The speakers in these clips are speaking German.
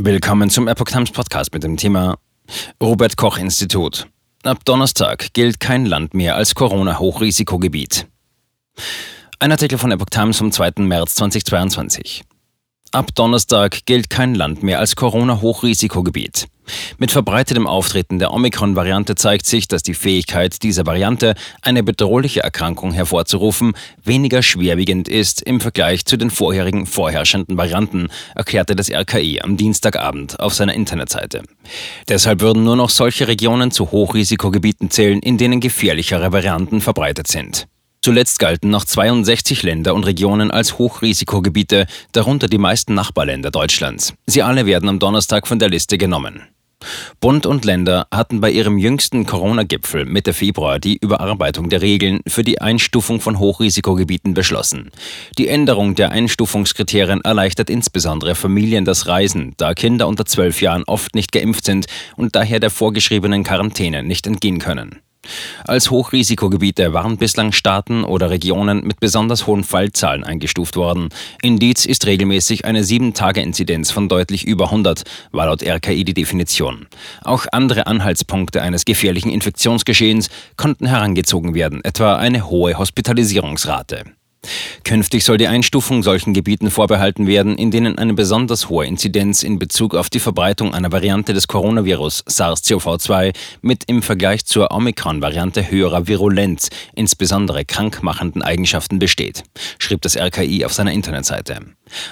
Willkommen zum Epoch Times Podcast mit dem Thema Robert Koch Institut. Ab Donnerstag gilt kein Land mehr als Corona-Hochrisikogebiet. Ein Artikel von Epoch Times vom 2. März 2022. Ab Donnerstag gilt kein Land mehr als Corona-Hochrisikogebiet. Mit verbreitetem Auftreten der Omikron-Variante zeigt sich, dass die Fähigkeit dieser Variante, eine bedrohliche Erkrankung hervorzurufen, weniger schwerwiegend ist im Vergleich zu den vorherigen vorherrschenden Varianten, erklärte das RKI am Dienstagabend auf seiner Internetseite. Deshalb würden nur noch solche Regionen zu Hochrisikogebieten zählen, in denen gefährlichere Varianten verbreitet sind. Zuletzt galten noch 62 Länder und Regionen als Hochrisikogebiete, darunter die meisten Nachbarländer Deutschlands. Sie alle werden am Donnerstag von der Liste genommen. Bund und Länder hatten bei ihrem jüngsten Corona-Gipfel Mitte Februar die Überarbeitung der Regeln für die Einstufung von Hochrisikogebieten beschlossen. Die Änderung der Einstufungskriterien erleichtert insbesondere Familien das Reisen, da Kinder unter zwölf Jahren oft nicht geimpft sind und daher der vorgeschriebenen Quarantäne nicht entgehen können. Als Hochrisikogebiete waren bislang Staaten oder Regionen mit besonders hohen Fallzahlen eingestuft worden. Indiz ist regelmäßig eine 7-Tage-Inzidenz von deutlich über 100, war laut RKI die Definition. Auch andere Anhaltspunkte eines gefährlichen Infektionsgeschehens konnten herangezogen werden, etwa eine hohe Hospitalisierungsrate. Künftig soll die Einstufung solchen Gebieten vorbehalten werden, in denen eine besonders hohe Inzidenz in Bezug auf die Verbreitung einer Variante des Coronavirus SARS-CoV-2 mit im Vergleich zur Omikron-Variante höherer Virulenz, insbesondere krankmachenden Eigenschaften besteht, schrieb das RKI auf seiner Internetseite.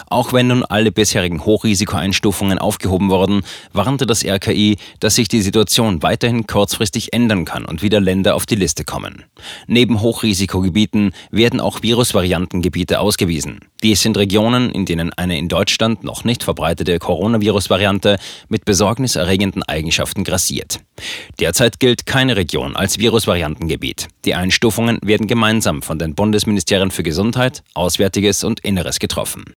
Auch wenn nun alle bisherigen Hochrisikoeinstufungen aufgehoben wurden, warnte das RKI, dass sich die Situation weiterhin kurzfristig ändern kann und wieder Länder auf die Liste kommen. Neben Hochrisikogebieten werden auch Virusvariantengebiete ausgewiesen. Dies sind Regionen, in denen eine in Deutschland noch nicht verbreitete Coronavirus-Variante mit besorgniserregenden Eigenschaften grassiert. Derzeit gilt keine Region als Virusvariantengebiet. Die Einstufungen werden gemeinsam von den Bundesministerien für Gesundheit, Auswärtiges und Inneres getroffen.